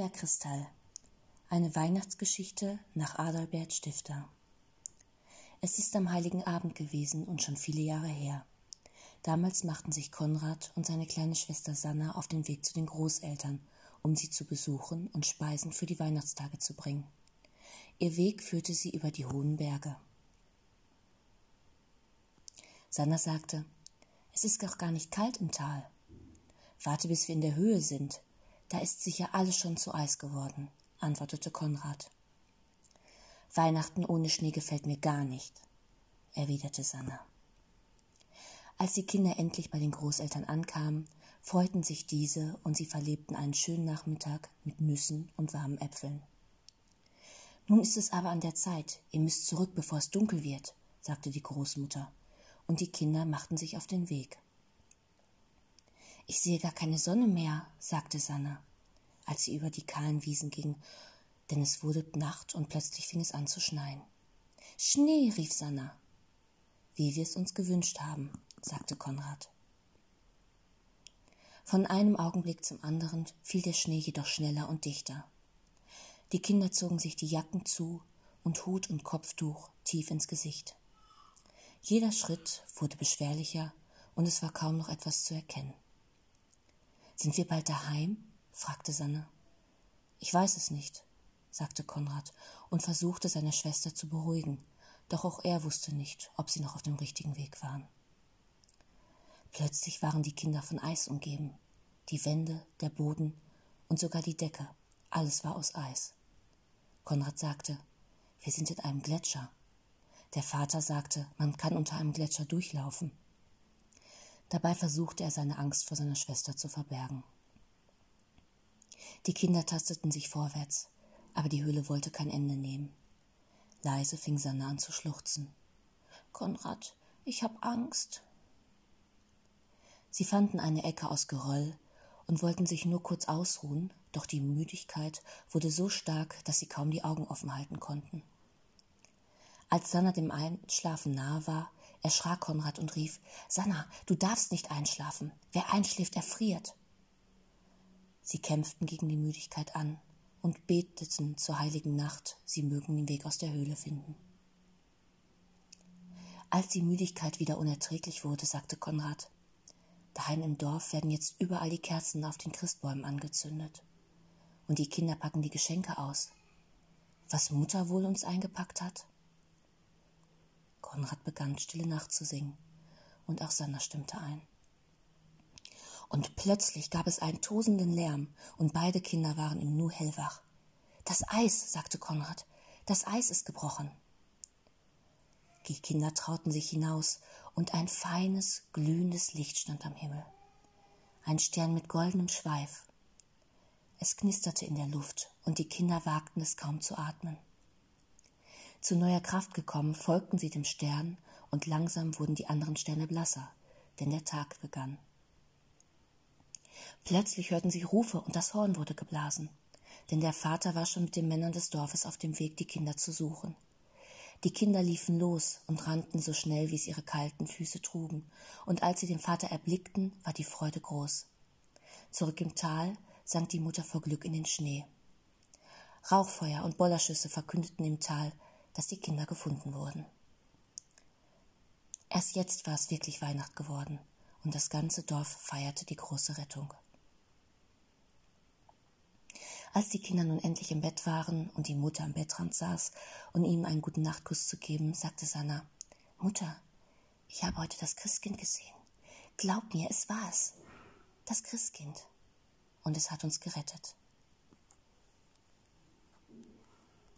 Bergkristall. Eine Weihnachtsgeschichte nach Adalbert Stifter. Es ist am heiligen Abend gewesen und schon viele Jahre her. Damals machten sich Konrad und seine kleine Schwester Sanna auf den Weg zu den Großeltern, um sie zu besuchen und Speisen für die Weihnachtstage zu bringen. Ihr Weg führte sie über die hohen Berge. Sanna sagte, es ist doch gar nicht kalt im Tal. Warte, bis wir in der Höhe sind. Da ist sicher alles schon zu Eis geworden, antwortete Konrad. Weihnachten ohne Schnee gefällt mir gar nicht, erwiderte Sanna. Als die Kinder endlich bei den Großeltern ankamen, freuten sich diese und sie verlebten einen schönen Nachmittag mit Nüssen und warmen Äpfeln. Nun ist es aber an der Zeit, ihr müsst zurück, bevor es dunkel wird, sagte die Großmutter, und die Kinder machten sich auf den Weg. Ich sehe gar keine Sonne mehr, sagte Sanna, als sie über die kahlen Wiesen ging, denn es wurde Nacht und plötzlich fing es an zu schneien. Schnee, rief Sanna. Wie wir es uns gewünscht haben, sagte Konrad. Von einem Augenblick zum anderen fiel der Schnee jedoch schneller und dichter. Die Kinder zogen sich die Jacken zu und Hut und Kopftuch tief ins Gesicht. Jeder Schritt wurde beschwerlicher und es war kaum noch etwas zu erkennen. Sind wir bald daheim? fragte Sanne. Ich weiß es nicht, sagte Konrad und versuchte seine Schwester zu beruhigen, doch auch er wusste nicht, ob sie noch auf dem richtigen Weg waren. Plötzlich waren die Kinder von Eis umgeben. Die Wände, der Boden und sogar die Decke, alles war aus Eis. Konrad sagte, wir sind in einem Gletscher. Der Vater sagte, man kann unter einem Gletscher durchlaufen. Dabei versuchte er seine Angst vor seiner Schwester zu verbergen. Die Kinder tasteten sich vorwärts, aber die Höhle wollte kein Ende nehmen. Leise fing Sanna an zu schluchzen. Konrad, ich hab Angst. Sie fanden eine Ecke aus Geröll und wollten sich nur kurz ausruhen, doch die Müdigkeit wurde so stark, dass sie kaum die Augen offen halten konnten. Als Sanna dem Einschlafen nahe war, erschrak Konrad und rief Sanna, du darfst nicht einschlafen. Wer einschläft, erfriert. Sie kämpften gegen die Müdigkeit an und beteten zur heiligen Nacht, sie mögen den Weg aus der Höhle finden. Als die Müdigkeit wieder unerträglich wurde, sagte Konrad Daheim im Dorf werden jetzt überall die Kerzen auf den Christbäumen angezündet. Und die Kinder packen die Geschenke aus. Was Mutter wohl uns eingepackt hat? Konrad begann stille Nacht zu singen, und auch Sanna stimmte ein. Und plötzlich gab es einen tosenden Lärm, und beide Kinder waren im Nu hellwach. Das Eis, sagte Konrad, das Eis ist gebrochen. Die Kinder trauten sich hinaus, und ein feines, glühendes Licht stand am Himmel. Ein Stern mit goldenem Schweif. Es knisterte in der Luft, und die Kinder wagten es kaum zu atmen. Zu neuer Kraft gekommen, folgten sie dem Stern, und langsam wurden die anderen Sterne blasser, denn der Tag begann. Plötzlich hörten sie Rufe, und das Horn wurde geblasen, denn der Vater war schon mit den Männern des Dorfes auf dem Weg, die Kinder zu suchen. Die Kinder liefen los und rannten so schnell, wie es ihre kalten Füße trugen, und als sie den Vater erblickten, war die Freude groß. Zurück im Tal sank die Mutter vor Glück in den Schnee. Rauchfeuer und Bollerschüsse verkündeten im Tal, dass die Kinder gefunden wurden. Erst jetzt war es wirklich Weihnacht geworden, und das ganze Dorf feierte die große Rettung. Als die Kinder nun endlich im Bett waren und die Mutter am Bettrand saß, um ihm einen guten Nachtkuss zu geben, sagte Sanna, Mutter, ich habe heute das Christkind gesehen. Glaub mir, es war es. Das Christkind. Und es hat uns gerettet.